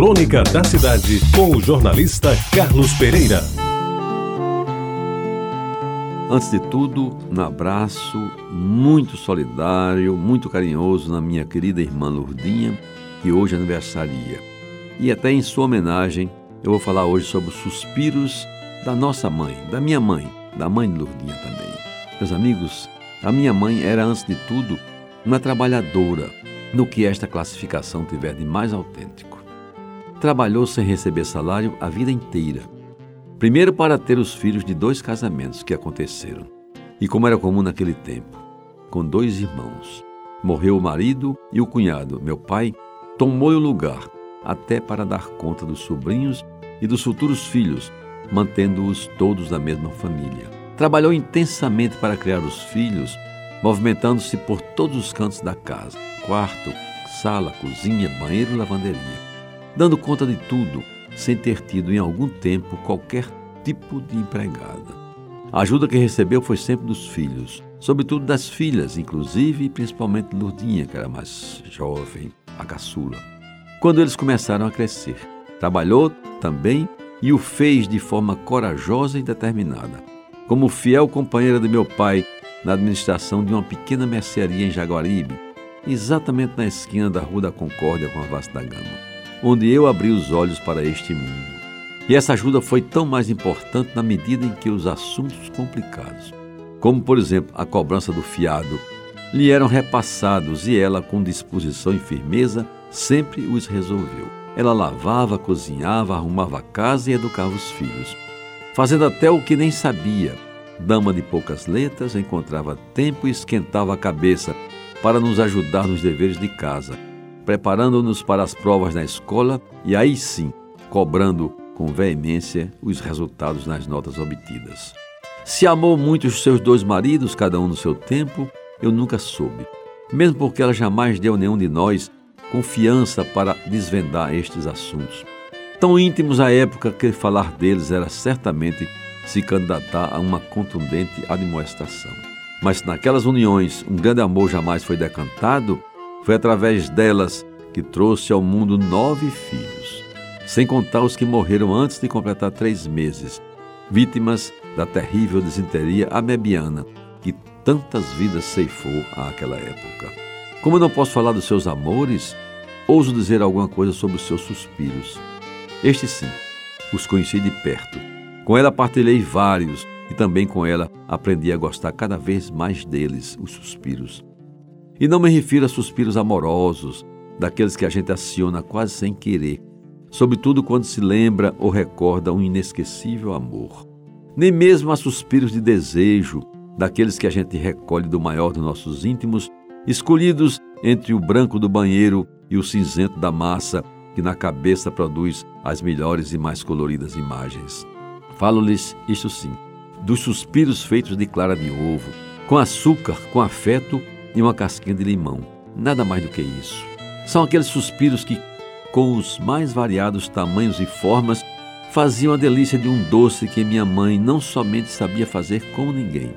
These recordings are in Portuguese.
Crônica da Cidade, com o jornalista Carlos Pereira. Antes de tudo, um abraço muito solidário, muito carinhoso na minha querida irmã Lourdinha, que hoje aniversaria. E até em sua homenagem, eu vou falar hoje sobre os suspiros da nossa mãe, da minha mãe, da mãe de Lourdinha também. Meus amigos, a minha mãe era, antes de tudo, uma trabalhadora, no que esta classificação tiver de mais autêntico. Trabalhou sem receber salário a vida inteira. Primeiro para ter os filhos de dois casamentos que aconteceram. E como era comum naquele tempo, com dois irmãos. Morreu o marido e o cunhado, meu pai, tomou o lugar, até para dar conta dos sobrinhos e dos futuros filhos, mantendo-os todos da mesma família. Trabalhou intensamente para criar os filhos, movimentando-se por todos os cantos da casa quarto, sala, cozinha, banheiro e lavanderia, dando conta de tudo, sem ter tido em algum tempo qualquer tipo de empregada. A ajuda que recebeu foi sempre dos filhos, sobretudo das filhas, inclusive e principalmente Lourdinha, que era mais jovem, a caçula. Quando eles começaram a crescer, trabalhou também e o fez de forma corajosa e determinada. Como fiel companheira de meu pai na administração de uma pequena mercearia em Jaguaribe, exatamente na esquina da Rua da Concórdia com a Vasta da Gama, onde eu abri os olhos para este mundo. E essa ajuda foi tão mais importante na medida em que os assuntos complicados, como por exemplo a cobrança do fiado, lhe eram repassados e ela, com disposição e firmeza, sempre os resolveu. Ela lavava, cozinhava, arrumava a casa e educava os filhos, fazendo até o que nem sabia. Dama de poucas letras, encontrava tempo e esquentava a cabeça para nos ajudar nos deveres de casa, preparando-nos para as provas na escola e aí sim, cobrando com veemência os resultados nas notas obtidas. Se amou muito os seus dois maridos, cada um no seu tempo, eu nunca soube, mesmo porque ela jamais deu a nenhum de nós confiança para desvendar estes assuntos. Tão íntimos à época que falar deles era certamente se candidatar a uma contundente admoestação. Mas se naquelas uniões um grande amor jamais foi decantado, foi através delas que trouxe ao mundo nove filhos, sem contar os que morreram antes de completar três meses, vítimas da terrível desinteria amebiana que tantas vidas ceifou àquela época. Como eu não posso falar dos seus amores, ouso dizer alguma coisa sobre os seus suspiros. Estes sim, os conheci de perto. Com ela partilhei vários, e também com ela aprendi a gostar cada vez mais deles, os suspiros. E não me refiro a suspiros amorosos, daqueles que a gente aciona quase sem querer, sobretudo quando se lembra ou recorda um inesquecível amor. Nem mesmo a suspiros de desejo, daqueles que a gente recolhe do maior dos nossos íntimos, escolhidos entre o branco do banheiro e o cinzento da massa, que na cabeça produz as melhores e mais coloridas imagens. Falo-lhes isto sim, dos suspiros feitos de clara de ovo, com açúcar, com afeto e uma casquinha de limão. Nada mais do que isso. São aqueles suspiros que, com os mais variados tamanhos e formas, faziam a delícia de um doce que minha mãe não somente sabia fazer como ninguém,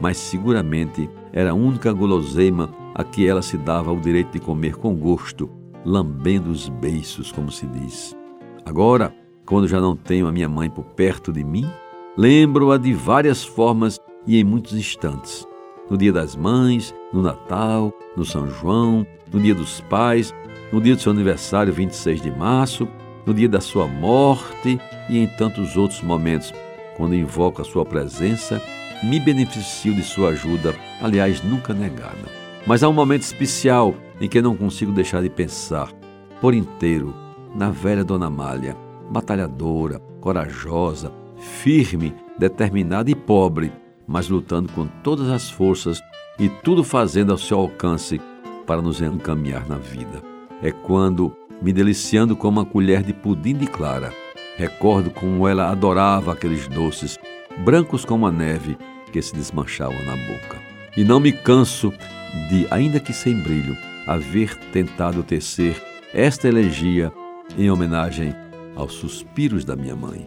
mas seguramente era a única guloseima a que ela se dava o direito de comer com gosto, lambendo os beiços, como se diz. Agora, quando já não tenho a minha mãe por perto de mim, Lembro-a de várias formas e em muitos instantes. No dia das mães, no Natal, no São João, no dia dos pais, no dia do seu aniversário, 26 de março, no dia da sua morte e em tantos outros momentos, quando invoco a sua presença, me beneficio de sua ajuda, aliás, nunca negada. Mas há um momento especial em que não consigo deixar de pensar, por inteiro, na velha Dona Amália, batalhadora, corajosa, firme, determinada e pobre, mas lutando com todas as forças e tudo fazendo ao seu alcance para nos encaminhar na vida. É quando, me deliciando com uma colher de pudim de clara, recordo como ela adorava aqueles doces, brancos como a neve, que se desmanchavam na boca. E não me canso de, ainda que sem brilho, haver tentado tecer esta elegia em homenagem aos suspiros da minha mãe.